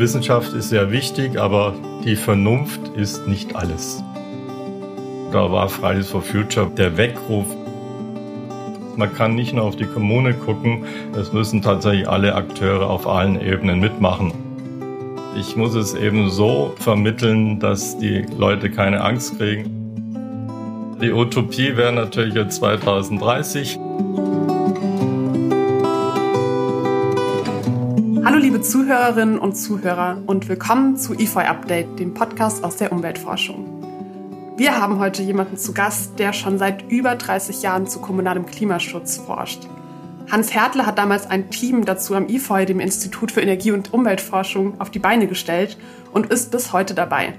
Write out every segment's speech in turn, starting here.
Wissenschaft ist sehr wichtig, aber die Vernunft ist nicht alles. Da war Fridays for Future der Weckruf. Man kann nicht nur auf die Kommune gucken, es müssen tatsächlich alle Akteure auf allen Ebenen mitmachen. Ich muss es eben so vermitteln, dass die Leute keine Angst kriegen. Die Utopie wäre natürlich jetzt 2030. liebe Zuhörerinnen und Zuhörer und willkommen zu EFOI Update, dem Podcast aus der Umweltforschung. Wir haben heute jemanden zu Gast, der schon seit über 30 Jahren zu kommunalem Klimaschutz forscht. Hans Hertle hat damals ein Team dazu am IFOI, dem Institut für Energie- und Umweltforschung, auf die Beine gestellt und ist bis heute dabei.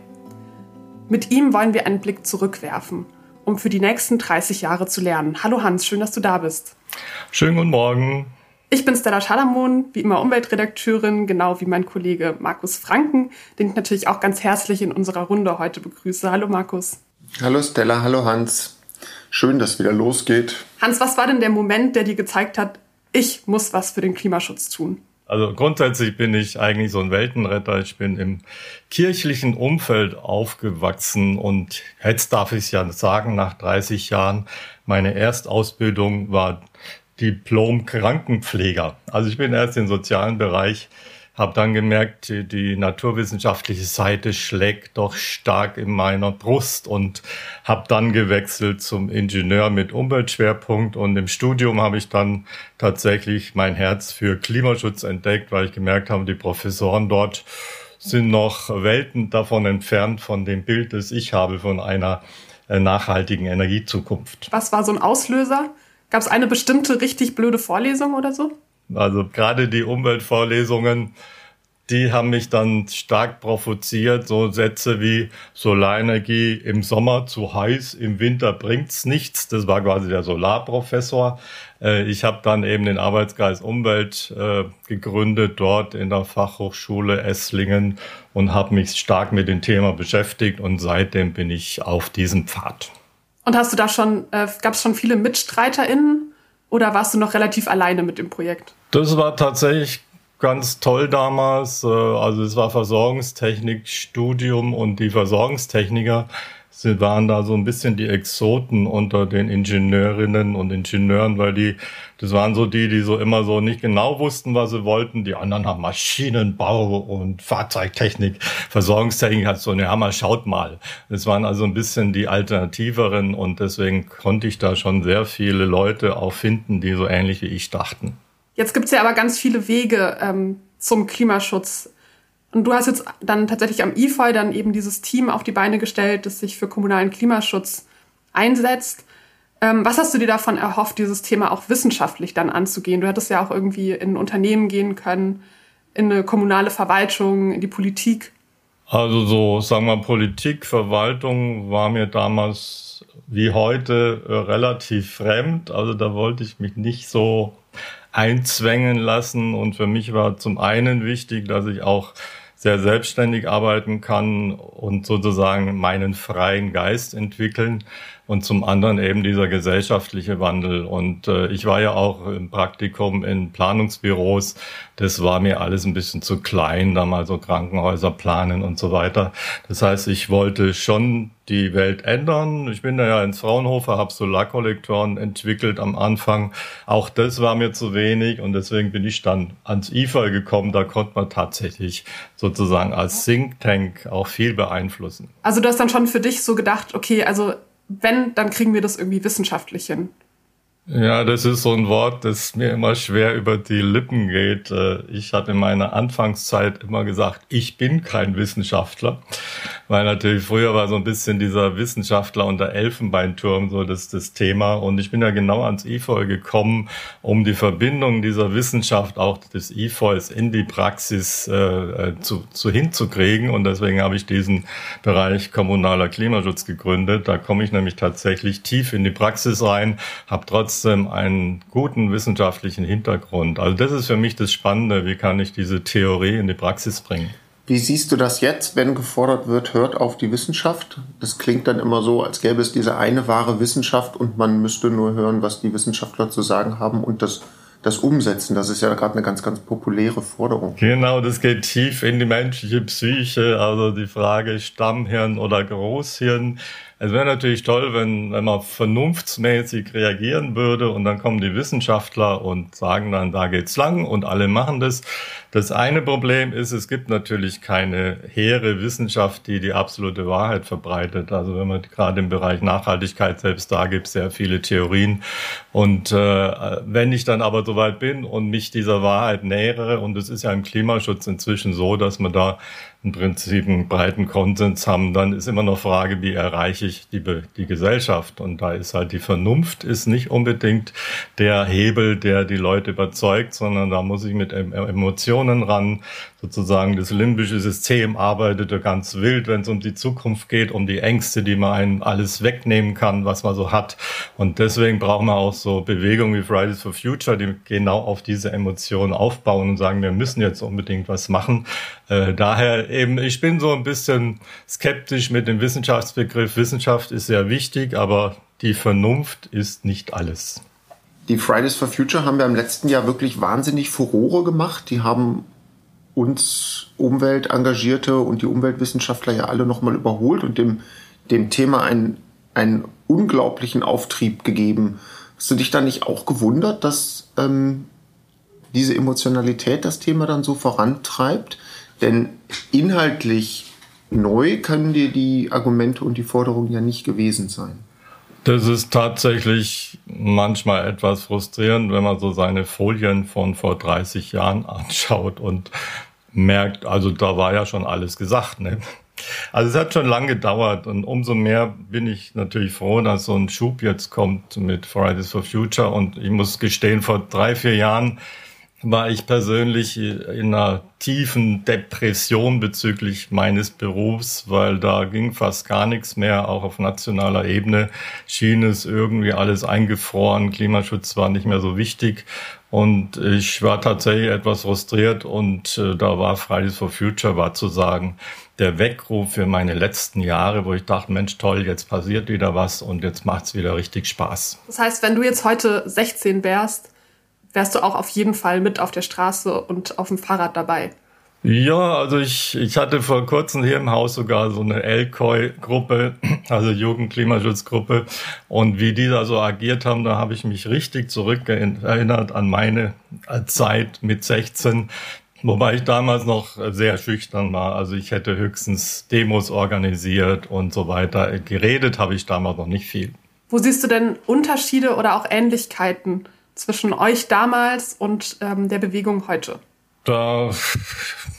Mit ihm wollen wir einen Blick zurückwerfen, um für die nächsten 30 Jahre zu lernen. Hallo Hans, schön, dass du da bist. Schönen guten Morgen. Ich bin Stella Schalamon, wie immer Umweltredakteurin, genau wie mein Kollege Markus Franken, den ich natürlich auch ganz herzlich in unserer Runde heute begrüße. Hallo Markus. Hallo Stella, hallo Hans. Schön, dass es wieder losgeht. Hans, was war denn der Moment, der dir gezeigt hat, ich muss was für den Klimaschutz tun? Also grundsätzlich bin ich eigentlich so ein Weltenretter. Ich bin im kirchlichen Umfeld aufgewachsen und jetzt darf ich es ja sagen, nach 30 Jahren, meine Erstausbildung war Diplom-Krankenpfleger. Also ich bin erst im sozialen Bereich, habe dann gemerkt, die, naturwissenschaftliche Seite schlägt doch stark in meiner Brust und habe dann gewechselt zum Ingenieur mit Umweltschwerpunkt und im Studium habe ich dann tatsächlich mein Herz für Klimaschutz entdeckt, weil ich gemerkt habe, die Professoren dort sind noch Welten davon entfernt von dem Bild, das ich habe von einer äh, nachhaltigen Energiezukunft. Was war so ein Auslöser? Gab es eine bestimmte richtig blöde Vorlesung oder so? Also gerade die Umweltvorlesungen, die haben mich dann stark provoziert. So Sätze wie Solarenergie im Sommer zu heiß, im Winter bringt's nichts. Das war quasi der Solarprofessor. Äh, ich habe dann eben den Arbeitsgeist Umwelt äh, gegründet dort in der Fachhochschule Esslingen und habe mich stark mit dem Thema beschäftigt und seitdem bin ich auf diesem Pfad. Und hast du da schon, äh, gab es schon viele MitstreiterInnen oder warst du noch relativ alleine mit dem Projekt? Das war tatsächlich ganz toll damals. Äh, also es war Versorgungstechnikstudium und die Versorgungstechniker Sie waren da so ein bisschen die Exoten unter den Ingenieurinnen und Ingenieuren, weil die, das waren so die, die so immer so nicht genau wussten, was sie wollten. Die anderen haben Maschinenbau und Fahrzeugtechnik, Versorgungstechnik hat so, ja mal, schaut mal. Das waren also ein bisschen die Alternativeren und deswegen konnte ich da schon sehr viele Leute auch finden, die so ähnlich wie ich dachten. Jetzt gibt's ja aber ganz viele Wege ähm, zum Klimaschutz. Und du hast jetzt dann tatsächlich am IFOI dann eben dieses Team auf die Beine gestellt, das sich für kommunalen Klimaschutz einsetzt. Ähm, was hast du dir davon erhofft, dieses Thema auch wissenschaftlich dann anzugehen? Du hättest ja auch irgendwie in ein Unternehmen gehen können, in eine kommunale Verwaltung, in die Politik. Also so, sagen wir, Politik, Verwaltung war mir damals wie heute äh, relativ fremd. Also da wollte ich mich nicht so einzwängen lassen. Und für mich war zum einen wichtig, dass ich auch sehr selbstständig arbeiten kann und sozusagen meinen freien Geist entwickeln und zum anderen eben dieser gesellschaftliche Wandel. Und äh, ich war ja auch im Praktikum in Planungsbüros. Das war mir alles ein bisschen zu klein, da mal so Krankenhäuser planen und so weiter. Das heißt, ich wollte schon die Welt ändern. Ich bin da ja ins Fraunhofer, habe Solarkollektoren entwickelt am Anfang. Auch das war mir zu wenig und deswegen bin ich dann ans IFA gekommen. Da konnte man tatsächlich sozusagen als Think Tank auch viel beeinflussen. Also du hast dann schon für dich so gedacht, okay, also wenn, dann kriegen wir das irgendwie wissenschaftlich hin. Ja, das ist so ein Wort, das mir immer schwer über die Lippen geht. Äh, ich hatte in meiner Anfangszeit immer gesagt, ich bin kein Wissenschaftler, weil natürlich früher war so ein bisschen dieser Wissenschaftler unter Elfenbeinturm so das, das Thema. Und ich bin ja genau ans IFOL gekommen, um die Verbindung dieser Wissenschaft auch des IFOLs in die Praxis äh, äh, zu, zu hinzukriegen. Und deswegen habe ich diesen Bereich kommunaler Klimaschutz gegründet. Da komme ich nämlich tatsächlich tief in die Praxis rein, habe trotzdem trotzdem einen guten wissenschaftlichen Hintergrund. Also das ist für mich das Spannende, wie kann ich diese Theorie in die Praxis bringen. Wie siehst du das jetzt, wenn gefordert wird, hört auf die Wissenschaft? Das klingt dann immer so, als gäbe es diese eine wahre Wissenschaft und man müsste nur hören, was die Wissenschaftler zu sagen haben und das das umsetzen. Das ist ja gerade eine ganz, ganz populäre Forderung. Genau, das geht tief in die menschliche Psyche. Also die Frage Stammhirn oder Großhirn. Es wäre natürlich toll, wenn, wenn man vernunftsmäßig reagieren würde und dann kommen die Wissenschaftler und sagen dann, da geht's lang und alle machen das. Das eine Problem ist, es gibt natürlich keine hehre Wissenschaft, die die absolute Wahrheit verbreitet. Also wenn man gerade im Bereich Nachhaltigkeit, selbst da gibt es sehr viele Theorien. Und äh, wenn ich dann aber soweit bin und mich dieser Wahrheit nähere, und es ist ja im Klimaschutz inzwischen so, dass man da im Prinzip einen breiten Konsens haben, dann ist immer noch Frage, wie erreiche ich die, die Gesellschaft? Und da ist halt die Vernunft ist nicht unbedingt der Hebel, der die Leute überzeugt, sondern da muss ich mit Emotionen ran. Sozusagen das limbische System arbeitet ganz wild, wenn es um die Zukunft geht, um die Ängste, die man einem alles wegnehmen kann, was man so hat. Und deswegen brauchen wir auch so Bewegungen wie Fridays for Future, die genau auf diese Emotionen aufbauen und sagen, wir müssen jetzt unbedingt was machen. Äh, daher eben, ich bin so ein bisschen skeptisch mit dem Wissenschaftsbegriff. Wissenschaft ist sehr wichtig, aber die Vernunft ist nicht alles. Die Fridays for Future haben wir im letzten Jahr wirklich wahnsinnig Furore gemacht. Die haben uns Umweltengagierte und die Umweltwissenschaftler ja alle nochmal überholt und dem, dem Thema einen, einen unglaublichen Auftrieb gegeben. Hast du dich da nicht auch gewundert, dass ähm, diese Emotionalität das Thema dann so vorantreibt? Denn inhaltlich neu können dir die Argumente und die Forderungen ja nicht gewesen sein. Das ist tatsächlich manchmal etwas frustrierend, wenn man so seine Folien von vor 30 Jahren anschaut und merkt, also da war ja schon alles gesagt. Ne? Also es hat schon lange gedauert und umso mehr bin ich natürlich froh, dass so ein Schub jetzt kommt mit Fridays for Future und ich muss gestehen, vor drei, vier Jahren war ich persönlich in einer tiefen Depression bezüglich meines Berufs, weil da ging fast gar nichts mehr, auch auf nationaler Ebene schien es irgendwie alles eingefroren, Klimaschutz war nicht mehr so wichtig. Und ich war tatsächlich etwas frustriert und äh, da war Fridays for Future war zu sagen, der Weckruf für meine letzten Jahre, wo ich dachte, Mensch, toll, jetzt passiert wieder was und jetzt macht's wieder richtig Spaß. Das heißt, wenn du jetzt heute 16 wärst, wärst du auch auf jeden Fall mit auf der Straße und auf dem Fahrrad dabei. Ja, also ich, ich hatte vor kurzem hier im Haus sogar so eine LKOI-Gruppe, also Jugendklimaschutzgruppe. Und wie die da so agiert haben, da habe ich mich richtig zurückerinnert an meine Zeit mit 16. Wobei ich damals noch sehr schüchtern war. Also ich hätte höchstens Demos organisiert und so weiter. Geredet habe ich damals noch nicht viel. Wo siehst du denn Unterschiede oder auch Ähnlichkeiten zwischen euch damals und ähm, der Bewegung heute? Da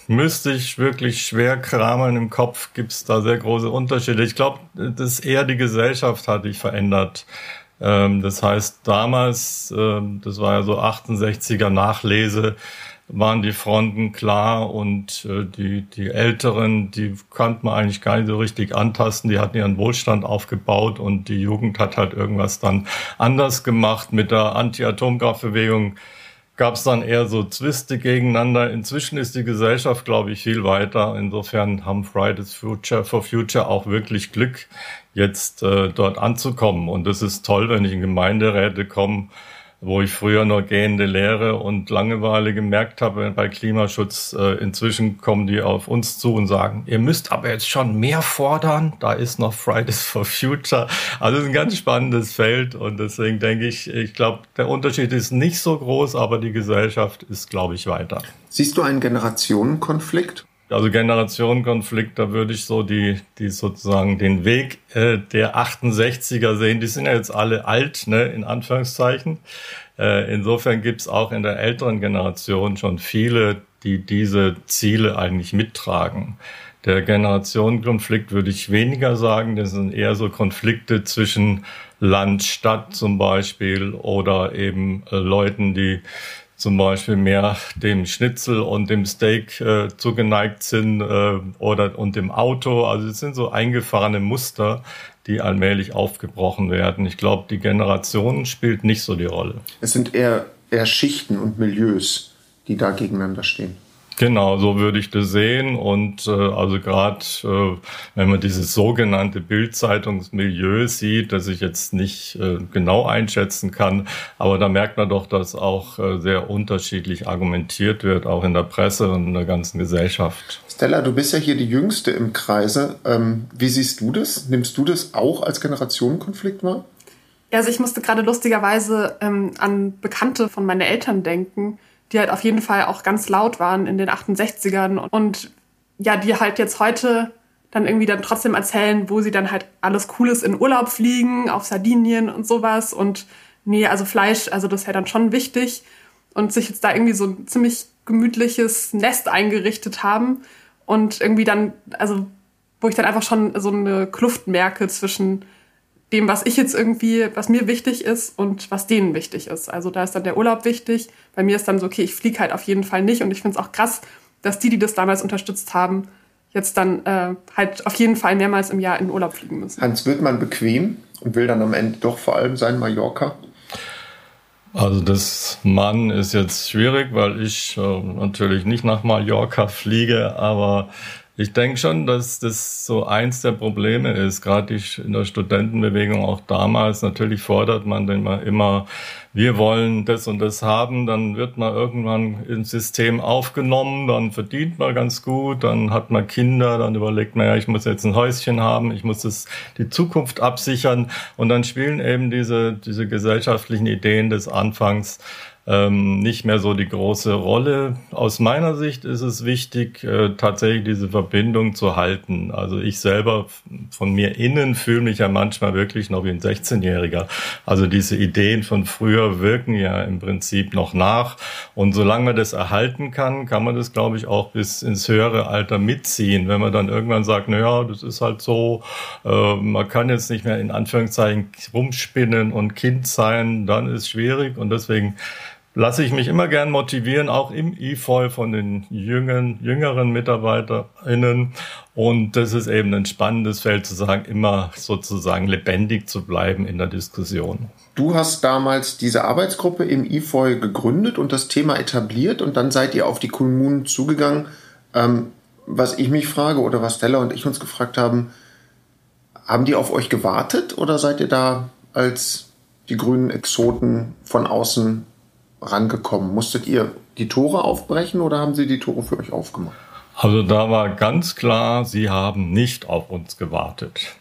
müsste ich wirklich schwer kramen im Kopf. Gibt es da sehr große Unterschiede. Ich glaube, dass eher die Gesellschaft hat sich verändert. Ähm, das heißt, damals, ähm, das war ja so 68er Nachlese, waren die Fronten klar und äh, die, die Älteren, die konnte man eigentlich gar nicht so richtig antasten. Die hatten ihren Wohlstand aufgebaut und die Jugend hat halt irgendwas dann anders gemacht. Mit der Anti-Atomkraftbewegung gab es dann eher so Zwiste gegeneinander. Inzwischen ist die Gesellschaft, glaube ich, viel weiter. Insofern haben Fridays Future for Future auch wirklich Glück, jetzt äh, dort anzukommen. Und es ist toll, wenn ich in Gemeinderäte komme, wo ich früher nur gehende Lehre und Langeweile gemerkt habe bei Klimaschutz. Äh, inzwischen kommen die auf uns zu und sagen, ihr müsst aber jetzt schon mehr fordern. Da ist noch Fridays for Future. Also es ist ein ganz spannendes Feld und deswegen denke ich, ich glaube, der Unterschied ist nicht so groß, aber die Gesellschaft ist, glaube ich, weiter. Siehst du einen Generationenkonflikt? Also Generationenkonflikt, da würde ich so die, die sozusagen den Weg äh, der 68er sehen. Die sind ja jetzt alle alt, ne, in Anführungszeichen. Äh, insofern gibt's auch in der älteren Generation schon viele, die diese Ziele eigentlich mittragen. Der Generationenkonflikt würde ich weniger sagen. Das sind eher so Konflikte zwischen Land, Stadt zum Beispiel oder eben äh, Leuten, die zum Beispiel mehr dem Schnitzel und dem Steak äh, zugeneigt sind äh, oder und dem Auto. Also es sind so eingefahrene Muster, die allmählich aufgebrochen werden. Ich glaube, die Generation spielt nicht so die Rolle. Es sind eher, eher Schichten und Milieus, die da gegeneinander stehen. Genau, so würde ich das sehen. Und äh, also gerade äh, wenn man dieses sogenannte Bildzeitungsmilieu sieht, das ich jetzt nicht äh, genau einschätzen kann, aber da merkt man doch, dass auch äh, sehr unterschiedlich argumentiert wird, auch in der Presse und in der ganzen Gesellschaft. Stella, du bist ja hier die Jüngste im Kreise. Ähm, wie siehst du das? Nimmst du das auch als Generationenkonflikt wahr? Also ich musste gerade lustigerweise ähm, an Bekannte von meinen Eltern denken, die halt auf jeden Fall auch ganz laut waren in den 68ern und ja, die halt jetzt heute dann irgendwie dann trotzdem erzählen, wo sie dann halt alles Cooles in Urlaub fliegen, auf Sardinien und sowas und nee, also Fleisch, also das wäre dann schon wichtig und sich jetzt da irgendwie so ein ziemlich gemütliches Nest eingerichtet haben und irgendwie dann, also wo ich dann einfach schon so eine Kluft merke zwischen dem, was ich jetzt irgendwie, was mir wichtig ist und was denen wichtig ist. Also da ist dann der Urlaub wichtig. Bei mir ist dann so, okay, ich fliege halt auf jeden Fall nicht. Und ich finde es auch krass, dass die, die das damals unterstützt haben, jetzt dann äh, halt auf jeden Fall mehrmals im Jahr in den Urlaub fliegen müssen. Hans, wird man bequem und will dann am Ende doch vor allem sein Mallorca? Also das Mann ist jetzt schwierig, weil ich äh, natürlich nicht nach Mallorca fliege, aber ich denke schon, dass das so eins der Probleme ist, gerade in der Studentenbewegung auch damals. Natürlich fordert man immer, immer, wir wollen das und das haben, dann wird man irgendwann ins System aufgenommen, dann verdient man ganz gut, dann hat man Kinder, dann überlegt man, ja, ich muss jetzt ein Häuschen haben, ich muss das, die Zukunft absichern. Und dann spielen eben diese, diese gesellschaftlichen Ideen des Anfangs ähm, nicht mehr so die große Rolle. Aus meiner Sicht ist es wichtig, äh, tatsächlich diese Verbindung zu halten. Also ich selber von mir innen fühle mich ja manchmal wirklich noch wie ein 16-Jähriger. Also diese Ideen von früher wirken ja im Prinzip noch nach. Und solange man das erhalten kann, kann man das, glaube ich, auch bis ins höhere Alter mitziehen. Wenn man dann irgendwann sagt, na ja, das ist halt so, äh, man kann jetzt nicht mehr in Anführungszeichen rumspinnen und Kind sein, dann ist schwierig. Und deswegen lasse ich mich immer gern motivieren, auch im IFOL von den jüngen, jüngeren MitarbeiterInnen. Und das ist eben ein spannendes Feld zu sagen, immer sozusagen lebendig zu bleiben in der Diskussion. Du hast damals diese Arbeitsgruppe im IFOL gegründet und das Thema etabliert und dann seid ihr auf die Kommunen zugegangen. Ähm, was ich mich frage oder was Stella und ich uns gefragt haben, haben die auf euch gewartet oder seid ihr da als die grünen Exoten von außen rangekommen? Musstet ihr die Tore aufbrechen oder haben sie die Tore für euch aufgemacht? Also da war ganz klar, sie haben nicht auf uns gewartet.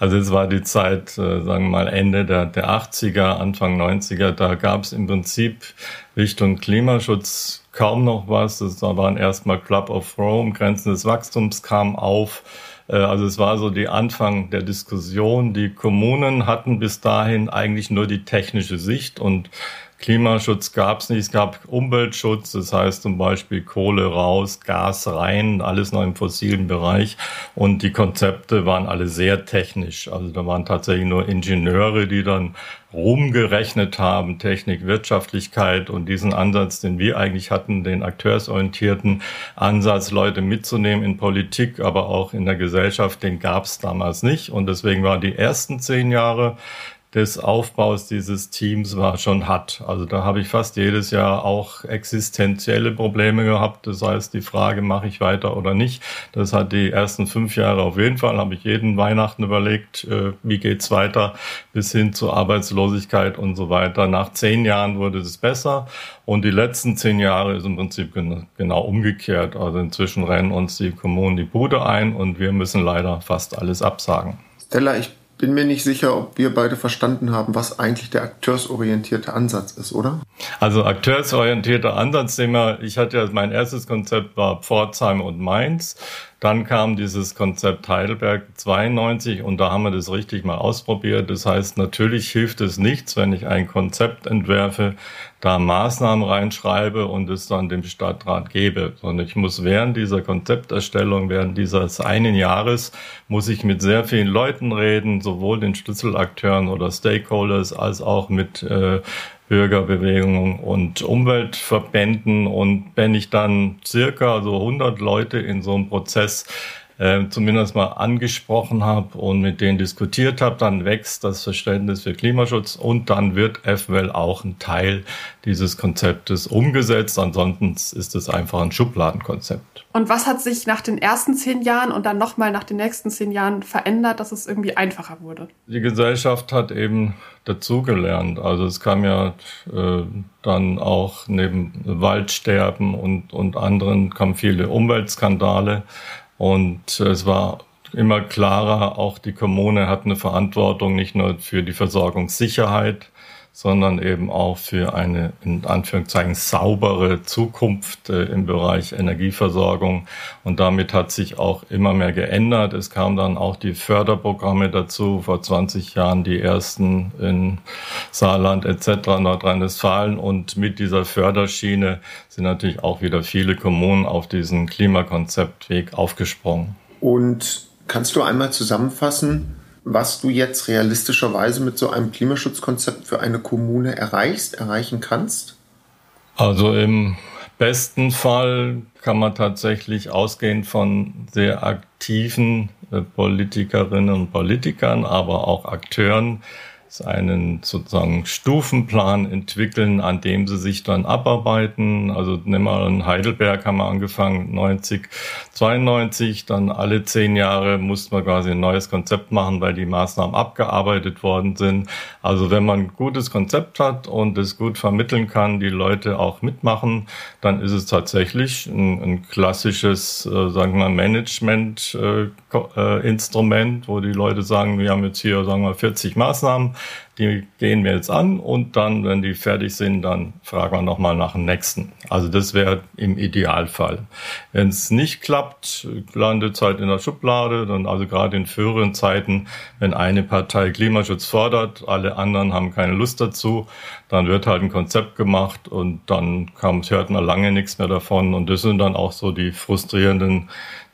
Also es war die Zeit, äh, sagen wir mal, Ende der, der 80er, Anfang 90er, da gab es im Prinzip Richtung Klimaschutz kaum noch was. Das waren erstmal Club of Rome, Grenzen des Wachstums kamen auf. Äh, also es war so die Anfang der Diskussion. Die Kommunen hatten bis dahin eigentlich nur die technische Sicht und Klimaschutz gab es nicht, es gab Umweltschutz, das heißt zum Beispiel Kohle raus, Gas rein, alles noch im fossilen Bereich. Und die Konzepte waren alle sehr technisch. Also da waren tatsächlich nur Ingenieure, die dann rumgerechnet haben, Technik, Wirtschaftlichkeit und diesen Ansatz, den wir eigentlich hatten, den akteursorientierten Ansatz, Leute mitzunehmen in Politik, aber auch in der Gesellschaft, den gab es damals nicht. Und deswegen waren die ersten zehn Jahre des Aufbaus dieses Teams war schon hat. Also da habe ich fast jedes Jahr auch existenzielle Probleme gehabt. Das heißt, die Frage, mache ich weiter oder nicht. Das hat die ersten fünf Jahre auf jeden Fall, habe ich jeden Weihnachten überlegt, äh, wie geht's weiter, bis hin zur Arbeitslosigkeit und so weiter. Nach zehn Jahren wurde es besser und die letzten zehn Jahre ist im Prinzip genau umgekehrt. Also inzwischen rennen uns die Kommunen die Bude ein und wir müssen leider fast alles absagen. Stella, ich bin mir nicht sicher, ob wir beide verstanden haben, was eigentlich der akteursorientierte Ansatz ist, oder? Also akteursorientierter Ansatz, den ich hatte ja, mein erstes Konzept war Pforzheim und Mainz. Dann kam dieses Konzept Heidelberg 92 und da haben wir das richtig mal ausprobiert. Das heißt, natürlich hilft es nichts, wenn ich ein Konzept entwerfe, da Maßnahmen reinschreibe und es dann dem Stadtrat gebe, sondern ich muss während dieser Konzepterstellung, während dieses einen Jahres, muss ich mit sehr vielen Leuten reden, sowohl den Schlüsselakteuren oder Stakeholders als auch mit äh, Bürgerbewegungen und Umweltverbänden. Und wenn ich dann circa so 100 Leute in so einem Prozess äh, zumindest mal angesprochen habe und mit denen diskutiert habe, dann wächst das Verständnis für Klimaschutz und dann wird eventuell auch ein Teil dieses Konzeptes umgesetzt. Ansonsten ist es einfach ein Schubladenkonzept. Und was hat sich nach den ersten zehn Jahren und dann nochmal nach den nächsten zehn Jahren verändert, dass es irgendwie einfacher wurde? Die Gesellschaft hat eben dazugelernt. Also es kam ja äh, dann auch neben Waldsterben und, und anderen kamen viele Umweltskandale. Und es war immer klarer, auch die Kommune hat eine Verantwortung nicht nur für die Versorgungssicherheit, sondern eben auch für eine in Anführungszeichen saubere Zukunft äh, im Bereich Energieversorgung. Und damit hat sich auch immer mehr geändert. Es kamen dann auch die Förderprogramme dazu, vor 20 Jahren die ersten in Saarland etc., Nordrhein-Westfalen. Und mit dieser Förderschiene sind natürlich auch wieder viele Kommunen auf diesen Klimakonzeptweg aufgesprungen. Und kannst du einmal zusammenfassen, was du jetzt realistischerweise mit so einem Klimaschutzkonzept für eine Kommune erreichst, erreichen kannst? Also im besten Fall kann man tatsächlich ausgehend von sehr aktiven äh, Politikerinnen und Politikern, aber auch Akteuren einen sozusagen Stufenplan entwickeln, an dem sie sich dann abarbeiten. Also nimm mal in Heidelberg haben wir angefangen 90, 92, dann alle zehn Jahre musste man quasi ein neues Konzept machen, weil die Maßnahmen abgearbeitet worden sind. Also wenn man ein gutes Konzept hat und es gut vermitteln kann, die Leute auch mitmachen, dann ist es tatsächlich ein, ein klassisches, äh, sagen wir, Management-Instrument, äh, wo die Leute sagen, wir haben jetzt hier, sagen wir, 40 Maßnahmen die gehen wir jetzt an und dann, wenn die fertig sind, dann fragen wir nochmal nach dem nächsten. Also das wäre im Idealfall. Wenn es nicht klappt, landet es halt in der Schublade. Dann also gerade in früheren Zeiten, wenn eine Partei Klimaschutz fordert, alle anderen haben keine Lust dazu, dann wird halt ein Konzept gemacht und dann kam, hört man lange nichts mehr davon. Und das sind dann auch so die frustrierenden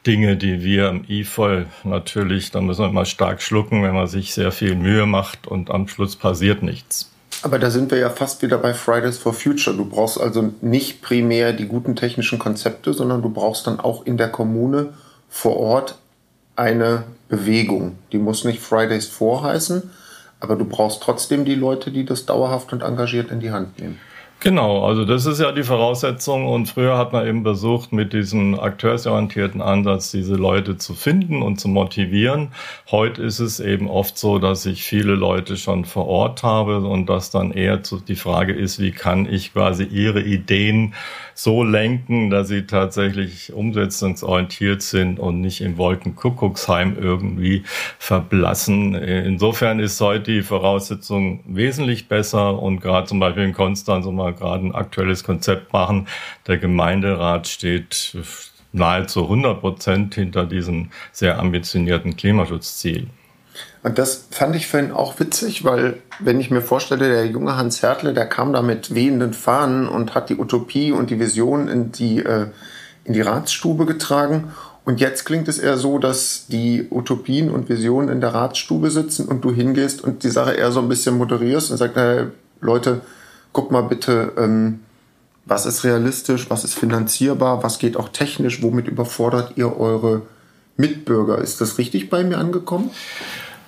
Dinge, die wir im IFOL natürlich, da müssen wir immer stark schlucken, wenn man sich sehr viel Mühe macht und am Schluss passiert nichts. Aber da sind wir ja fast wieder bei Fridays for Future. Du brauchst also nicht primär die guten technischen Konzepte, sondern du brauchst dann auch in der Kommune vor Ort eine Bewegung. Die muss nicht Fridays for heißen, aber du brauchst trotzdem die Leute, die das dauerhaft und engagiert in die Hand nehmen. Genau, also das ist ja die Voraussetzung und früher hat man eben versucht, mit diesem akteursorientierten Ansatz diese Leute zu finden und zu motivieren. Heute ist es eben oft so, dass ich viele Leute schon vor Ort habe und dass dann eher die Frage ist, wie kann ich quasi ihre Ideen so lenken, dass sie tatsächlich umsetzungsorientiert sind und nicht im Wolkenkuckucksheim irgendwie verblassen. Insofern ist heute die Voraussetzung wesentlich besser und gerade zum Beispiel in Konstanz, wo wir gerade ein aktuelles Konzept machen, der Gemeinderat steht nahezu 100 Prozent hinter diesem sehr ambitionierten Klimaschutzziel. Und das fand ich vorhin auch witzig, weil wenn ich mir vorstelle, der junge Hans Hertle, der kam da mit wehenden Fahnen und hat die Utopie und die Vision in die, äh, in die Ratsstube getragen. Und jetzt klingt es eher so, dass die Utopien und Visionen in der Ratsstube sitzen und du hingehst und die Sache eher so ein bisschen moderierst und sagst, hey, Leute, guck mal bitte, ähm, was ist realistisch, was ist finanzierbar, was geht auch technisch, womit überfordert ihr eure Mitbürger? Ist das richtig bei mir angekommen?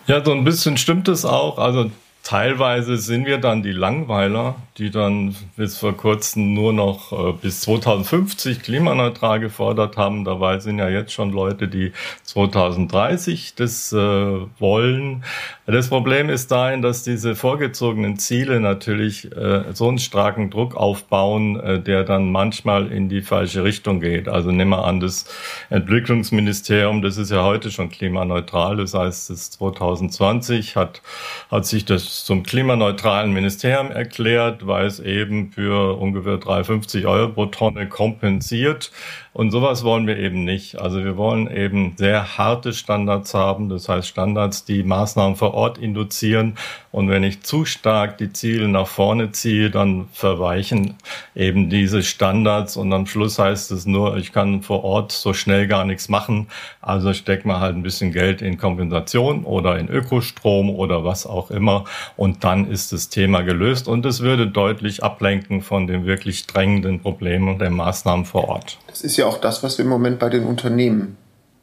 Ja, so ein bisschen stimmt es auch. Also teilweise sind wir dann die Langweiler, die dann bis vor kurzem nur noch äh, bis 2050 klimaneutral gefordert haben. Dabei sind ja jetzt schon Leute, die 2030 das äh, wollen. Das Problem ist dahin, dass diese vorgezogenen Ziele natürlich äh, so einen starken Druck aufbauen, äh, der dann manchmal in die falsche Richtung geht. Also nehmen wir an, das Entwicklungsministerium, das ist ja heute schon klimaneutral. Das heißt, das 2020 hat, hat sich das zum klimaneutralen Ministerium erklärt, weil es eben für ungefähr 350 Euro pro Tonne kompensiert und sowas wollen wir eben nicht. Also wir wollen eben sehr harte Standards haben, das heißt Standards, die Maßnahmen vor Ort induzieren. Und wenn ich zu stark die Ziele nach vorne ziehe, dann verweichen eben diese Standards und am Schluss heißt es nur, ich kann vor Ort so schnell gar nichts machen. Also steckt man halt ein bisschen Geld in Kompensation oder in Ökostrom oder was auch immer. Und dann ist das Thema gelöst und es würde deutlich ablenken von den wirklich drängenden Problemen der Maßnahmen vor Ort. Ja auch das, was wir im Moment bei den Unternehmen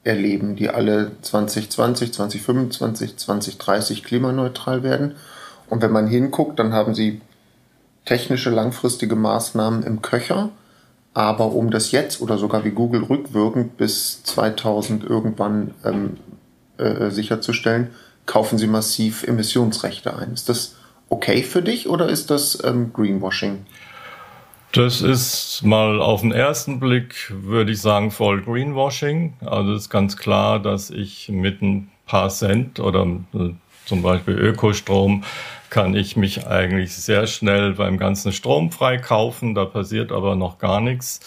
erleben, die alle 2020, 2025, 2030 klimaneutral werden. Und wenn man hinguckt, dann haben sie technische langfristige Maßnahmen im Köcher. Aber um das jetzt oder sogar wie Google rückwirkend bis 2000 irgendwann ähm, äh, sicherzustellen, kaufen sie massiv Emissionsrechte ein. Ist das okay für dich oder ist das ähm, Greenwashing? Das ist mal auf den ersten Blick, würde ich sagen, voll Greenwashing. Also ist ganz klar, dass ich mit ein paar Cent oder äh, zum Beispiel Ökostrom kann ich mich eigentlich sehr schnell beim ganzen Strom freikaufen. Da passiert aber noch gar nichts.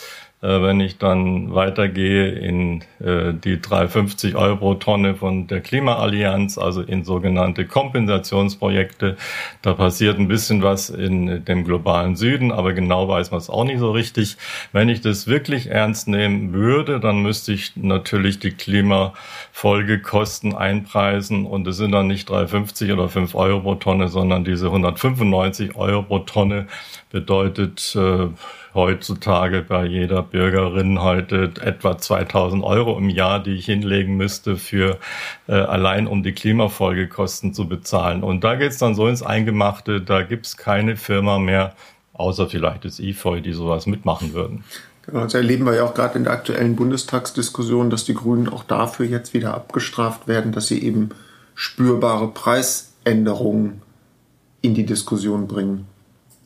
Äh, wenn ich dann weitergehe in äh, die 350 Euro Tonne von der Klimaallianz, also in sogenannte Kompensationsprojekte, da passiert ein bisschen was in dem globalen Süden, aber genau weiß man es auch nicht so richtig. Wenn ich das wirklich ernst nehmen würde, dann müsste ich natürlich die Klimafolgekosten einpreisen und es sind dann nicht 350 oder 5 Euro pro Tonne, sondern diese 195 Euro pro Tonne bedeutet äh, heutzutage bei jeder Bürgerin heute etwa 2000 Euro im Jahr, die ich hinlegen müsste für äh, allein um die Klimafolgekosten zu bezahlen. Und da geht's dann so ins Eingemachte, da gibt's keine Firma mehr, außer vielleicht das IFOI, die sowas mitmachen würden. Genau, das erleben wir ja auch gerade in der aktuellen Bundestagsdiskussion, dass die Grünen auch dafür jetzt wieder abgestraft werden, dass sie eben spürbare Preisänderungen in die Diskussion bringen.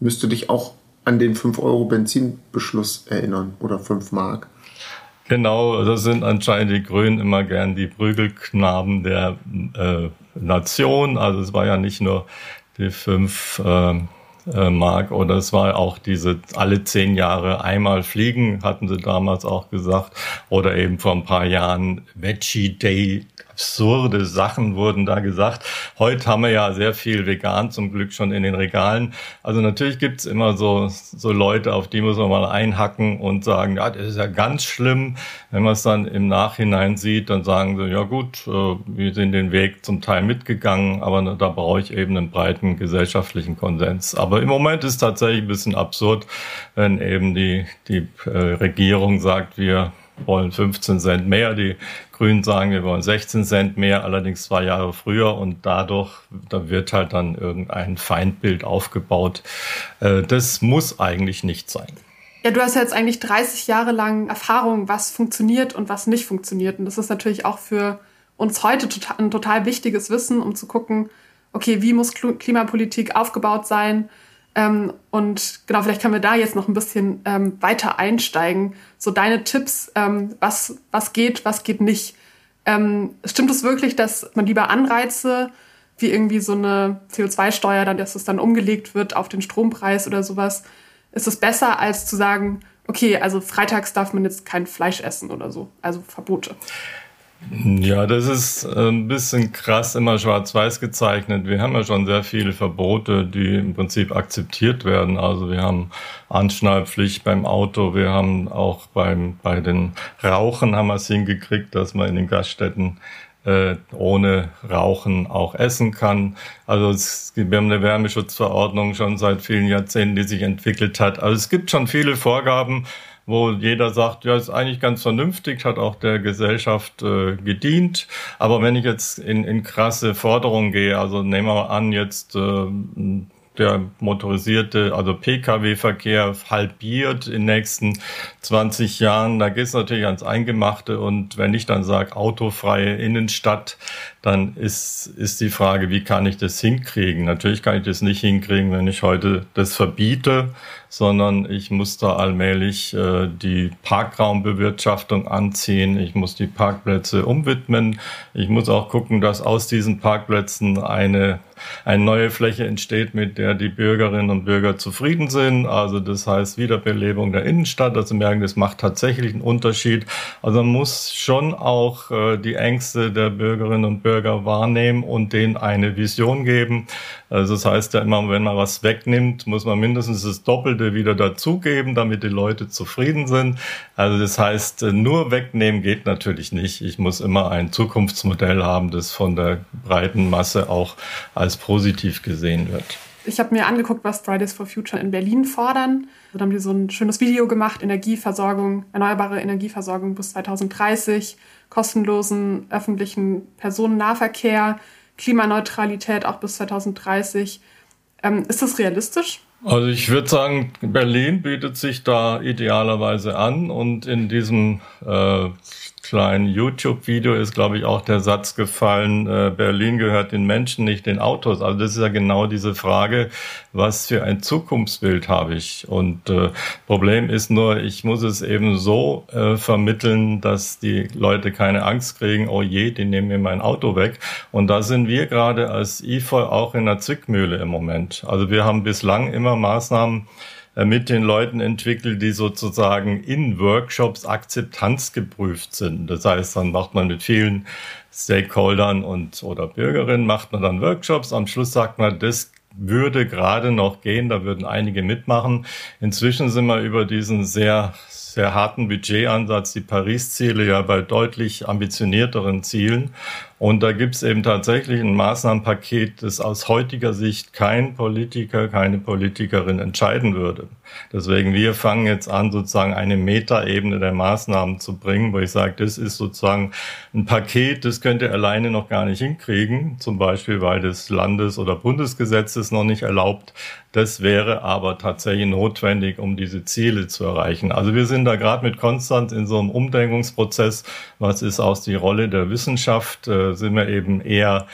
Müsste dich auch an den 5 Euro Benzinbeschluss erinnern oder 5 Mark. Genau, das sind anscheinend die Grünen immer gern die Prügelknaben der äh, Nation. Also es war ja nicht nur die 5 äh, äh, Mark oder es war auch diese alle zehn Jahre einmal fliegen, hatten sie damals auch gesagt. Oder eben vor ein paar Jahren Veggie Day absurde Sachen wurden da gesagt. Heute haben wir ja sehr viel vegan zum Glück schon in den Regalen. Also natürlich gibt's immer so, so Leute, auf die muss man mal einhacken und sagen, ja, das ist ja ganz schlimm. Wenn man es dann im Nachhinein sieht, dann sagen sie, ja gut, äh, wir sind den Weg zum Teil mitgegangen, aber da brauche ich eben einen breiten gesellschaftlichen Konsens. Aber im Moment ist tatsächlich ein bisschen absurd, wenn eben die, die äh, Regierung sagt, wir wollen 15 Cent mehr. Die Grünen sagen, wir wollen 16 Cent mehr, allerdings zwei Jahre früher und dadurch, da wird halt dann irgendein Feindbild aufgebaut. Äh, das muss eigentlich nicht sein. Ja, du hast jetzt eigentlich 30 Jahre lang Erfahrung, was funktioniert und was nicht funktioniert. Und das ist natürlich auch für uns heute total, ein total wichtiges Wissen, um zu gucken, okay, wie muss Klimapolitik aufgebaut sein? Ähm, und genau, vielleicht können wir da jetzt noch ein bisschen ähm, weiter einsteigen. So deine Tipps, ähm, was, was geht, was geht nicht. Ähm, stimmt es wirklich, dass man lieber Anreize wie irgendwie so eine CO2-Steuer, dann, dass es dann umgelegt wird auf den Strompreis oder sowas, ist es besser, als zu sagen, okay, also freitags darf man jetzt kein Fleisch essen oder so, also Verbote. Ja, das ist äh, ein bisschen krass immer schwarz-weiß gezeichnet. Wir haben ja schon sehr viele Verbote, die im Prinzip akzeptiert werden. Also wir haben Anschnallpflicht beim Auto, wir haben auch beim, bei den Rauchen haben wir es hingekriegt, dass man in den Gaststätten äh, ohne Rauchen auch essen kann. Also es, wir haben eine Wärmeschutzverordnung schon seit vielen Jahrzehnten, die sich entwickelt hat. Also es gibt schon viele Vorgaben wo jeder sagt, ja, ist eigentlich ganz vernünftig, hat auch der Gesellschaft äh, gedient. Aber wenn ich jetzt in, in krasse Forderungen gehe, also nehmen wir an, jetzt äh, der motorisierte, also Pkw-Verkehr halbiert in den nächsten 20 Jahren. Da geht es natürlich ans Eingemachte. Und wenn ich dann sage, autofreie Innenstadt, dann ist, ist die Frage, wie kann ich das hinkriegen? Natürlich kann ich das nicht hinkriegen, wenn ich heute das verbiete, sondern ich muss da allmählich äh, die Parkraumbewirtschaftung anziehen. Ich muss die Parkplätze umwidmen. Ich muss auch gucken, dass aus diesen Parkplätzen eine, eine neue Fläche entsteht, mit der die Bürgerinnen und Bürger zufrieden sind. Also das heißt Wiederbelebung der Innenstadt. Also merken, das macht tatsächlich einen Unterschied. Also man muss schon auch äh, die Ängste der Bürgerinnen und Bürger wahrnehmen und denen eine Vision geben. Also das heißt ja immer, wenn man was wegnimmt, muss man mindestens das Doppelte wieder dazugeben, damit die Leute zufrieden sind. Also das heißt, nur wegnehmen geht natürlich nicht. Ich muss immer ein Zukunftsmodell haben, das von der breiten Masse auch als positiv gesehen wird. Ich habe mir angeguckt, was Fridays for Future in Berlin fordern. Da haben die so ein schönes Video gemacht, Energieversorgung, erneuerbare Energieversorgung bis 2030, kostenlosen öffentlichen Personennahverkehr, Klimaneutralität auch bis 2030. Ähm, ist das realistisch? Also ich würde sagen, Berlin bietet sich da idealerweise an und in diesem äh, kleinen YouTube-Video ist, glaube ich, auch der Satz gefallen, äh, Berlin gehört den Menschen, nicht den Autos. Also das ist ja genau diese Frage, was für ein Zukunftsbild habe ich? Und äh, Problem ist nur, ich muss es eben so äh, vermitteln, dass die Leute keine Angst kriegen, oh je, die nehmen mir mein Auto weg. Und da sind wir gerade als IFOI auch in der Zwickmühle im Moment. Also wir haben bislang immer Maßnahmen mit den Leuten entwickelt, die sozusagen in Workshops Akzeptanz geprüft sind. Das heißt, dann macht man mit vielen Stakeholdern und oder Bürgerinnen macht man dann Workshops. Am Schluss sagt man, das würde gerade noch gehen, da würden einige mitmachen. Inzwischen sind wir über diesen sehr sehr harten Budgetansatz die Paris-Ziele ja bei deutlich ambitionierteren Zielen. Und da gibt es eben tatsächlich ein Maßnahmenpaket, das aus heutiger Sicht kein Politiker, keine Politikerin entscheiden würde. Deswegen, wir fangen jetzt an, sozusagen eine Metaebene der Maßnahmen zu bringen, wo ich sage, das ist sozusagen ein Paket, das könnt ihr alleine noch gar nicht hinkriegen, zum Beispiel, weil das Landes- oder Bundesgesetz noch nicht erlaubt. Das wäre aber tatsächlich notwendig, um diese Ziele zu erreichen. Also wir sind da gerade mit Konstanz in so einem Umdenkungsprozess. Was ist aus die Rolle der Wissenschaft? Äh, sind wir eben eher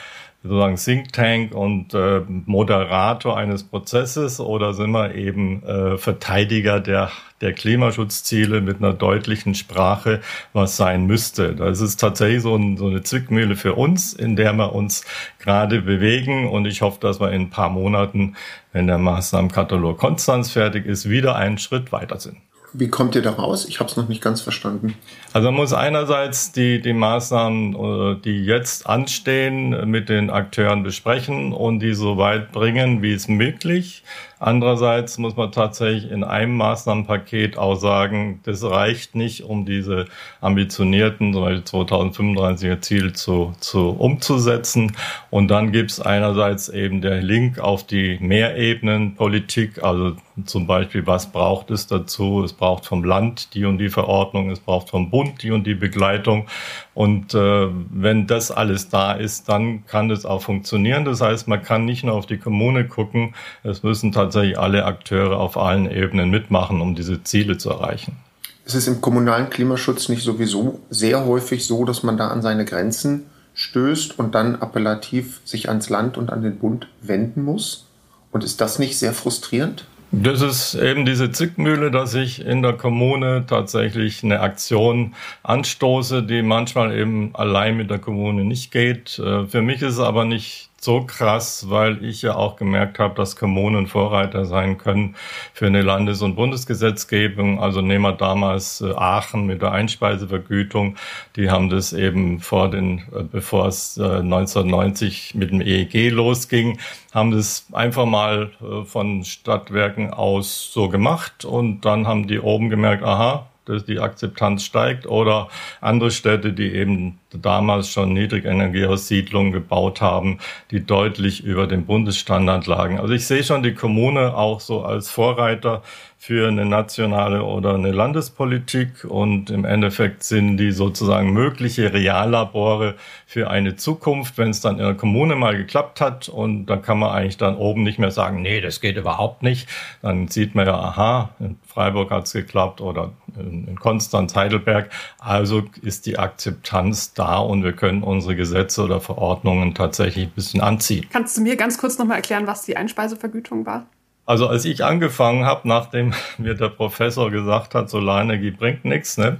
sozusagen Think Tank und äh, Moderator eines Prozesses oder sind wir eben äh, Verteidiger der, der Klimaschutzziele mit einer deutlichen Sprache, was sein müsste? Das ist tatsächlich so, ein, so eine Zwickmühle für uns, in der wir uns gerade bewegen und ich hoffe, dass wir in ein paar Monaten, wenn der Maßnahmenkatalog Konstanz fertig ist, wieder einen Schritt weiter sind. Wie kommt ihr da raus? Ich habe es noch nicht ganz verstanden. Also man muss einerseits die, die Maßnahmen, äh, die jetzt anstehen, mit den Akteuren besprechen und die so weit bringen, wie es möglich. Andererseits muss man tatsächlich in einem Maßnahmenpaket auch sagen, das reicht nicht, um diese ambitionierten, zum Beispiel 2035er Ziele zu, zu umzusetzen. Und dann gibt es einerseits eben der Link auf die Mehrebenenpolitik, also zum Beispiel, was braucht es dazu? Es braucht vom Land die und die Verordnung, es braucht vom Bund die und die Begleitung. Und äh, wenn das alles da ist, dann kann das auch funktionieren. Das heißt, man kann nicht nur auf die Kommune gucken, es müssen tatsächlich alle Akteure auf allen Ebenen mitmachen, um diese Ziele zu erreichen. Ist es im kommunalen Klimaschutz nicht sowieso sehr häufig so, dass man da an seine Grenzen stößt und dann appellativ sich ans Land und an den Bund wenden muss? Und ist das nicht sehr frustrierend? Das ist eben diese Zickmühle, dass ich in der Kommune tatsächlich eine Aktion anstoße, die manchmal eben allein mit der Kommune nicht geht. Äh, für mich ist es aber nicht so krass, weil ich ja auch gemerkt habe, dass Kommunen Vorreiter sein können für eine Landes- und Bundesgesetzgebung. Also nehmen wir damals äh, Aachen mit der Einspeisevergütung. Die haben das eben vor den, äh, bevor es 1990 äh, mit dem EEG losging, haben das einfach mal von Stadtwerken aus so gemacht und dann haben die oben gemerkt, aha, dass die Akzeptanz steigt oder andere Städte, die eben damals schon Niedrigenergieaussiedlungen gebaut haben, die deutlich über dem Bundesstandard lagen. Also ich sehe schon die Kommune auch so als Vorreiter für eine nationale oder eine Landespolitik und im Endeffekt sind die sozusagen mögliche Reallabore für eine Zukunft, wenn es dann in der Kommune mal geklappt hat und da kann man eigentlich dann oben nicht mehr sagen, nee, das geht überhaupt nicht. Dann sieht man ja, aha, in Freiburg hat es geklappt oder in Konstanz, Heidelberg. Also ist die Akzeptanz da und wir können unsere Gesetze oder Verordnungen tatsächlich ein bisschen anziehen. Kannst du mir ganz kurz nochmal erklären, was die Einspeisevergütung war? Also als ich angefangen habe, nachdem mir der Professor gesagt hat, Solarenergie bringt nichts, ne,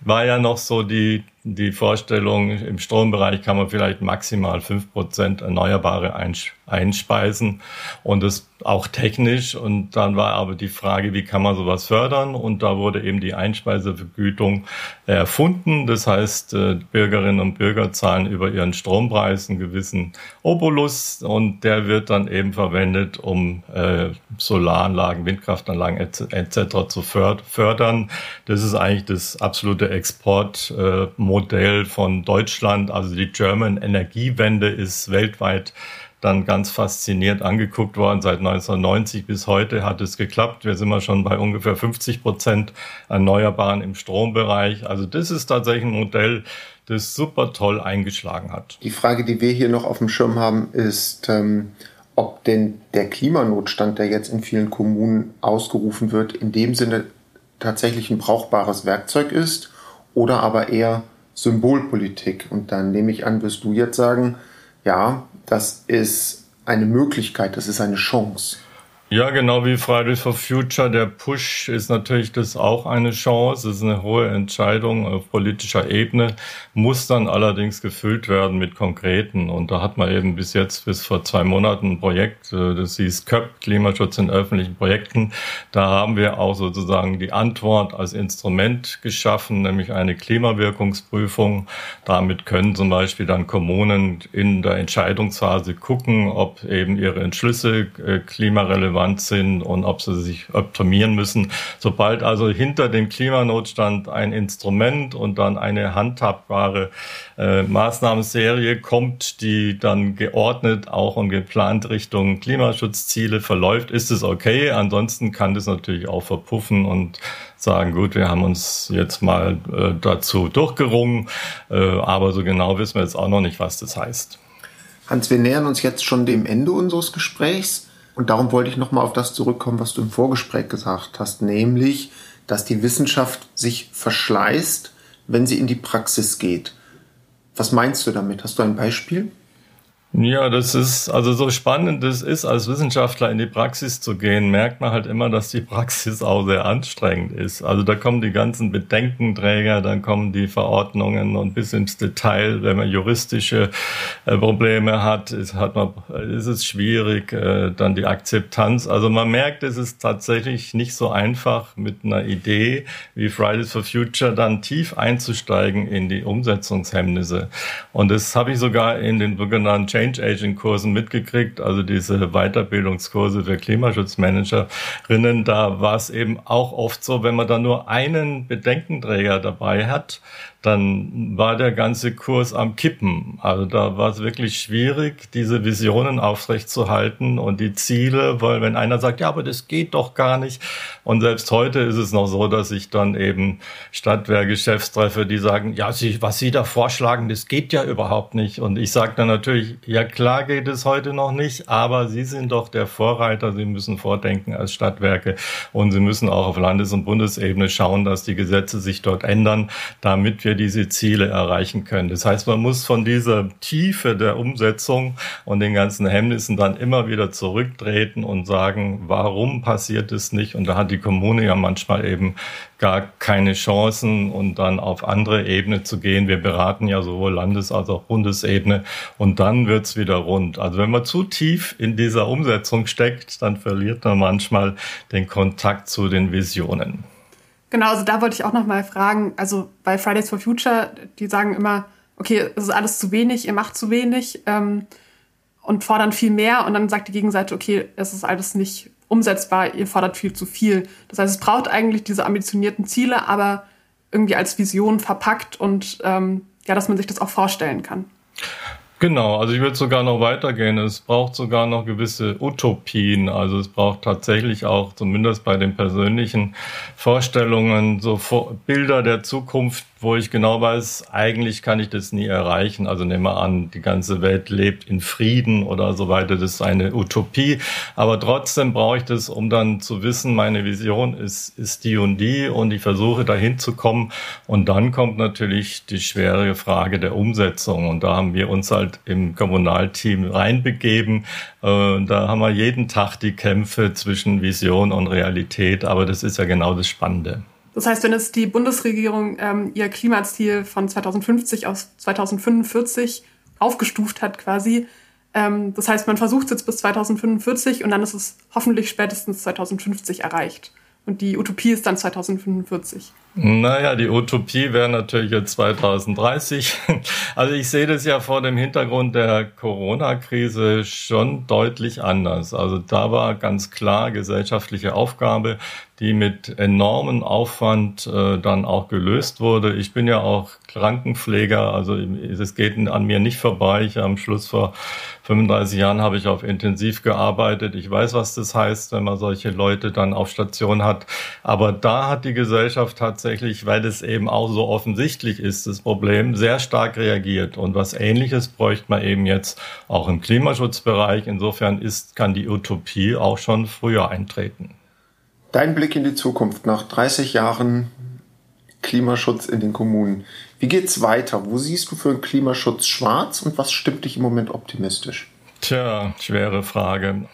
war ja noch so die die Vorstellung, im Strombereich kann man vielleicht maximal fünf Prozent Erneuerbare einspeisen und das auch technisch. Und dann war aber die Frage, wie kann man sowas fördern? Und da wurde eben die Einspeisevergütung erfunden. Das heißt, äh, Bürgerinnen und Bürger zahlen über ihren Strompreis einen gewissen Obolus und der wird dann eben verwendet, um äh, Solaranlagen, Windkraftanlagen etc. zu fördern. Das ist eigentlich das absolute Exportmodell von Deutschland. Also die German Energiewende ist weltweit dann ganz fasziniert angeguckt worden. Seit 1990 bis heute hat es geklappt. Wir sind mal schon bei ungefähr 50 Prozent Erneuerbaren im Strombereich. Also das ist tatsächlich ein Modell, das super toll eingeschlagen hat. Die Frage, die wir hier noch auf dem Schirm haben, ist, ähm, ob denn der Klimanotstand, der jetzt in vielen Kommunen ausgerufen wird, in dem Sinne tatsächlich ein brauchbares Werkzeug ist oder aber eher Symbolpolitik. Und dann nehme ich an, wirst du jetzt sagen, ja, das ist eine Möglichkeit, das ist eine Chance. Ja, genau wie Fridays for Future. Der Push ist natürlich das auch eine Chance. Es ist eine hohe Entscheidung auf politischer Ebene, muss dann allerdings gefüllt werden mit konkreten. Und da hat man eben bis jetzt, bis vor zwei Monaten ein Projekt, äh, das hieß CÖP, Klimaschutz in öffentlichen Projekten. Da haben wir auch sozusagen die Antwort als Instrument geschaffen, nämlich eine Klimawirkungsprüfung. Damit können zum Beispiel dann Kommunen in der Entscheidungsphase gucken, ob eben ihre Entschlüsse äh, klimarelevant relevant sind und ob sie sich optimieren müssen. Sobald also hinter dem Klimanotstand ein Instrument und dann eine handhabbare äh, Maßnahmenserie kommt, die dann geordnet auch und geplant Richtung Klimaschutzziele verläuft, ist es okay. Ansonsten kann das natürlich auch verpuffen und sagen, gut, wir haben uns jetzt mal äh, dazu durchgerungen, äh, aber so genau wissen wir jetzt auch noch nicht, was das heißt. Hans, wir nähern uns jetzt schon dem Ende unseres Gesprächs. Und darum wollte ich nochmal auf das zurückkommen, was du im Vorgespräch gesagt hast, nämlich, dass die Wissenschaft sich verschleißt, wenn sie in die Praxis geht. Was meinst du damit? Hast du ein Beispiel? Ja, das ist, also so spannend es ist, als Wissenschaftler in die Praxis zu gehen, merkt man halt immer, dass die Praxis auch sehr anstrengend ist. Also da kommen die ganzen Bedenkenträger, dann kommen die Verordnungen und bis ins Detail, wenn man juristische äh, Probleme hat, ist, hat man, ist es schwierig, äh, dann die Akzeptanz. Also man merkt, es ist tatsächlich nicht so einfach mit einer Idee wie Fridays for Future dann tief einzusteigen in die Umsetzungshemmnisse. Und das habe ich sogar in den sogenannten Agent Kursen mitgekriegt, also diese Weiterbildungskurse für Klimaschutzmanagerinnen. Da war es eben auch oft so, wenn man da nur einen Bedenkenträger dabei hat, dann war der ganze Kurs am Kippen. Also da war es wirklich schwierig, diese Visionen aufrechtzuerhalten und die Ziele, weil wenn einer sagt, ja, aber das geht doch gar nicht. Und selbst heute ist es noch so, dass ich dann eben Stadtwehrgeschäfts treffe, die sagen, ja, Sie, was Sie da vorschlagen, das geht ja überhaupt nicht. Und ich sage dann natürlich, ja klar geht es heute noch nicht, aber Sie sind doch der Vorreiter, Sie müssen vordenken als Stadtwerke und Sie müssen auch auf Landes- und Bundesebene schauen, dass die Gesetze sich dort ändern, damit wir diese Ziele erreichen können. Das heißt, man muss von dieser Tiefe der Umsetzung und den ganzen Hemmnissen dann immer wieder zurücktreten und sagen, warum passiert es nicht? Und da hat die Kommune ja manchmal eben gar keine Chancen und dann auf andere Ebene zu gehen. Wir beraten ja sowohl Landes- als auch Bundesebene und dann wird's wieder rund. Also wenn man zu tief in dieser Umsetzung steckt, dann verliert man manchmal den Kontakt zu den Visionen. Genau, also da wollte ich auch noch mal fragen, also bei Fridays for Future, die sagen immer, okay, es ist alles zu wenig, ihr macht zu wenig ähm, und fordern viel mehr und dann sagt die Gegenseite, okay, es ist alles nicht umsetzbar, ihr fordert viel zu viel. Das heißt, es braucht eigentlich diese ambitionierten Ziele, aber irgendwie als Vision verpackt und ähm, ja, dass man sich das auch vorstellen kann. Genau, also ich würde sogar noch weitergehen. Es braucht sogar noch gewisse Utopien. Also es braucht tatsächlich auch, zumindest bei den persönlichen Vorstellungen, so Bilder der Zukunft, wo ich genau weiß, eigentlich kann ich das nie erreichen. Also nehmen wir an, die ganze Welt lebt in Frieden oder so weiter. Das ist eine Utopie. Aber trotzdem brauche ich das, um dann zu wissen, meine Vision ist, ist die und die und ich versuche dahin zu kommen. Und dann kommt natürlich die schwere Frage der Umsetzung. Und da haben wir uns halt im Kommunalteam reinbegeben. Äh, da haben wir jeden Tag die Kämpfe zwischen Vision und Realität. Aber das ist ja genau das Spannende. Das heißt, wenn es die Bundesregierung ähm, ihr Klimaziel von 2050 auf 2045 aufgestuft hat quasi, ähm, das heißt, man versucht es jetzt bis 2045 und dann ist es hoffentlich spätestens 2050 erreicht. Und die Utopie ist dann 2045. Naja, die Utopie wäre natürlich jetzt 2030. Also ich sehe das ja vor dem Hintergrund der Corona-Krise schon deutlich anders. Also da war ganz klar gesellschaftliche Aufgabe, die mit enormem Aufwand äh, dann auch gelöst wurde. Ich bin ja auch Krankenpfleger, also es geht an mir nicht vorbei. Ich am Schluss vor 35 Jahren habe ich auf Intensiv gearbeitet. Ich weiß, was das heißt, wenn man solche Leute dann auf Station hat. Aber da hat die Gesellschaft tatsächlich, weil es eben auch so offensichtlich ist, das Problem, sehr stark reagiert. Und was Ähnliches bräuchte man eben jetzt auch im Klimaschutzbereich. Insofern ist, kann die Utopie auch schon früher eintreten. Dein Blick in die Zukunft nach 30 Jahren Klimaschutz in den Kommunen. Wie geht's weiter? Wo siehst du für den Klimaschutz schwarz und was stimmt dich im Moment optimistisch? Tja, schwere Frage.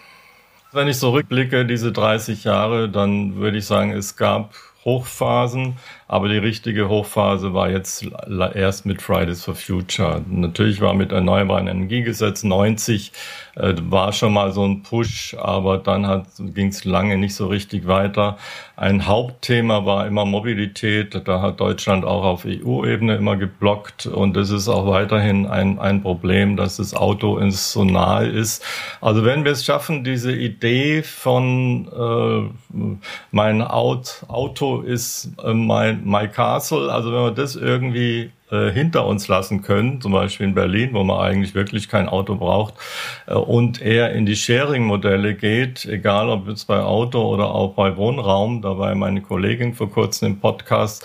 Wenn ich so rückblicke, diese 30 Jahre, dann würde ich sagen, es gab Hochphasen, aber die richtige Hochphase war jetzt erst mit Fridays for Future. Natürlich war mit Erneuerbaren Energiegesetz 90 äh, war schon mal so ein Push, aber dann ging es lange nicht so richtig weiter. Ein Hauptthema war immer Mobilität. Da hat Deutschland auch auf EU-Ebene immer geblockt und es ist auch weiterhin ein, ein Problem, dass das Auto ins so nahe ist. Also wenn wir es schaffen, diese Idee von äh, mein Auto ist äh, mein My Castle, also wenn wir das irgendwie äh, hinter uns lassen können, zum Beispiel in Berlin, wo man eigentlich wirklich kein Auto braucht, äh, und eher in die Sharing-Modelle geht, egal ob jetzt bei Auto oder auch bei Wohnraum, da war meine Kollegin vor kurzem im Podcast,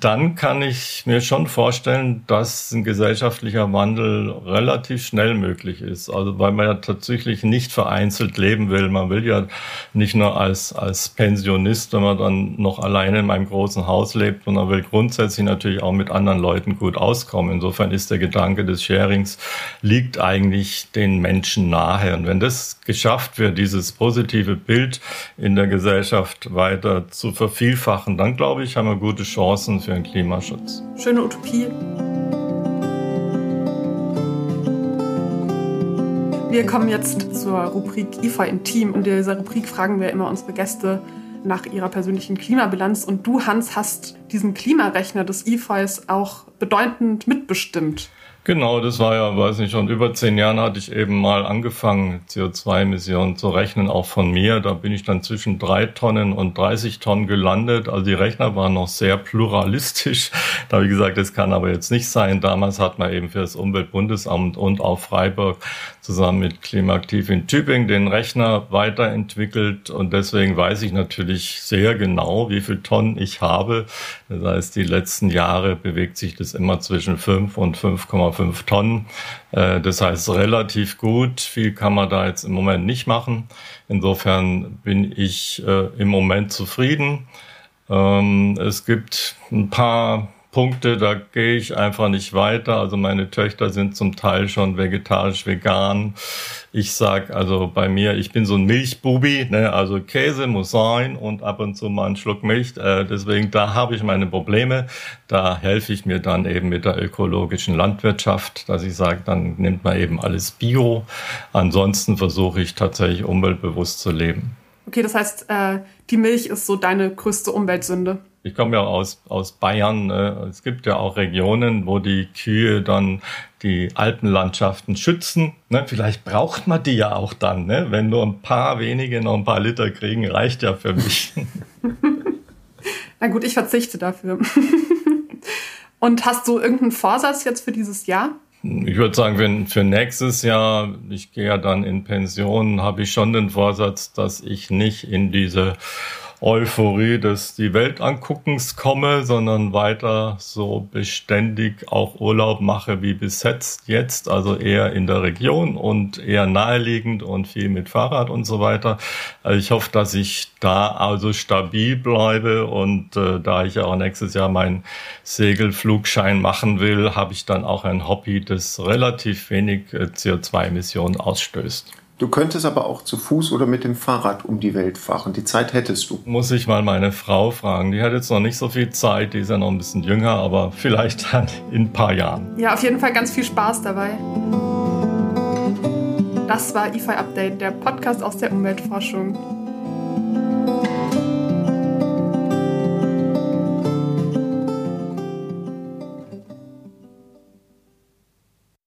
dann kann ich mir schon vorstellen, dass ein gesellschaftlicher Wandel relativ schnell möglich ist. Also weil man ja tatsächlich nicht vereinzelt leben will. Man will ja nicht nur als, als Pensionist, wenn man dann noch alleine in einem großen Haus lebt, sondern will grundsätzlich natürlich auch mit anderen Leuten gut auskommen. Insofern ist der Gedanke des Sharings liegt eigentlich den Menschen nahe. Und wenn das geschafft wird, dieses positive Bild in der Gesellschaft weiter zu vervielfachen, dann glaube ich, haben wir gute Chancen, für den Klimaschutz. Schöne Utopie. Wir kommen jetzt zur Rubrik IFA im Team. In dieser Rubrik fragen wir immer unsere Gäste nach ihrer persönlichen Klimabilanz. Und du, Hans, hast diesen Klimarechner des IFAs auch bedeutend mitbestimmt. Genau, das war ja, weiß nicht, schon über zehn Jahren hatte ich eben mal angefangen, CO2-Emissionen zu rechnen, auch von mir. Da bin ich dann zwischen drei Tonnen und 30 Tonnen gelandet. Also die Rechner waren noch sehr pluralistisch. Da habe ich gesagt, das kann aber jetzt nicht sein. Damals hat man eben für das Umweltbundesamt und auch Freiburg zusammen mit Klimaaktiv in Tübingen den Rechner weiterentwickelt. Und deswegen weiß ich natürlich sehr genau, wie viel Tonnen ich habe. Das heißt, die letzten Jahre bewegt sich das immer zwischen 5 und 5,5 5 Tonnen. Äh, das heißt relativ gut. Viel kann man da jetzt im Moment nicht machen. Insofern bin ich äh, im Moment zufrieden. Ähm, es gibt ein paar Punkte, da gehe ich einfach nicht weiter. Also meine Töchter sind zum Teil schon vegetarisch, vegan. Ich sag also bei mir, ich bin so ein Milchbubi, ne? also Käse muss sein und ab und zu mal ein Schluck Milch. Äh, deswegen da habe ich meine Probleme. Da helfe ich mir dann eben mit der ökologischen Landwirtschaft, dass ich sage, dann nimmt man eben alles Bio. Ansonsten versuche ich tatsächlich umweltbewusst zu leben. Okay, das heißt, äh, die Milch ist so deine größte Umweltsünde. Ich komme ja aus, aus Bayern. Äh, es gibt ja auch Regionen, wo die Kühe dann die Alpenlandschaften schützen. Ne? Vielleicht braucht man die ja auch dann. Ne? Wenn nur ein paar wenige noch ein paar Liter kriegen, reicht ja für mich. Na gut, ich verzichte dafür. Und hast du irgendeinen Vorsatz jetzt für dieses Jahr? Ich würde sagen, für, für nächstes Jahr, ich gehe ja dann in Pension, habe ich schon den Vorsatz, dass ich nicht in diese Euphorie des die Welt anguckens komme, sondern weiter so beständig auch Urlaub mache wie bis jetzt, jetzt also eher in der Region und eher naheliegend und viel mit Fahrrad und so weiter. Also ich hoffe, dass ich da also stabil bleibe und äh, da ich ja auch nächstes Jahr meinen Segelflugschein machen will, habe ich dann auch ein Hobby, das relativ wenig äh, CO2-Emissionen ausstößt. Du könntest aber auch zu Fuß oder mit dem Fahrrad um die Welt fahren. Die Zeit hättest du. Muss ich mal meine Frau fragen. Die hat jetzt noch nicht so viel Zeit. Die ist ja noch ein bisschen jünger, aber vielleicht dann in ein paar Jahren. Ja, auf jeden Fall ganz viel Spaß dabei. Das war IFI Update, der Podcast aus der Umweltforschung.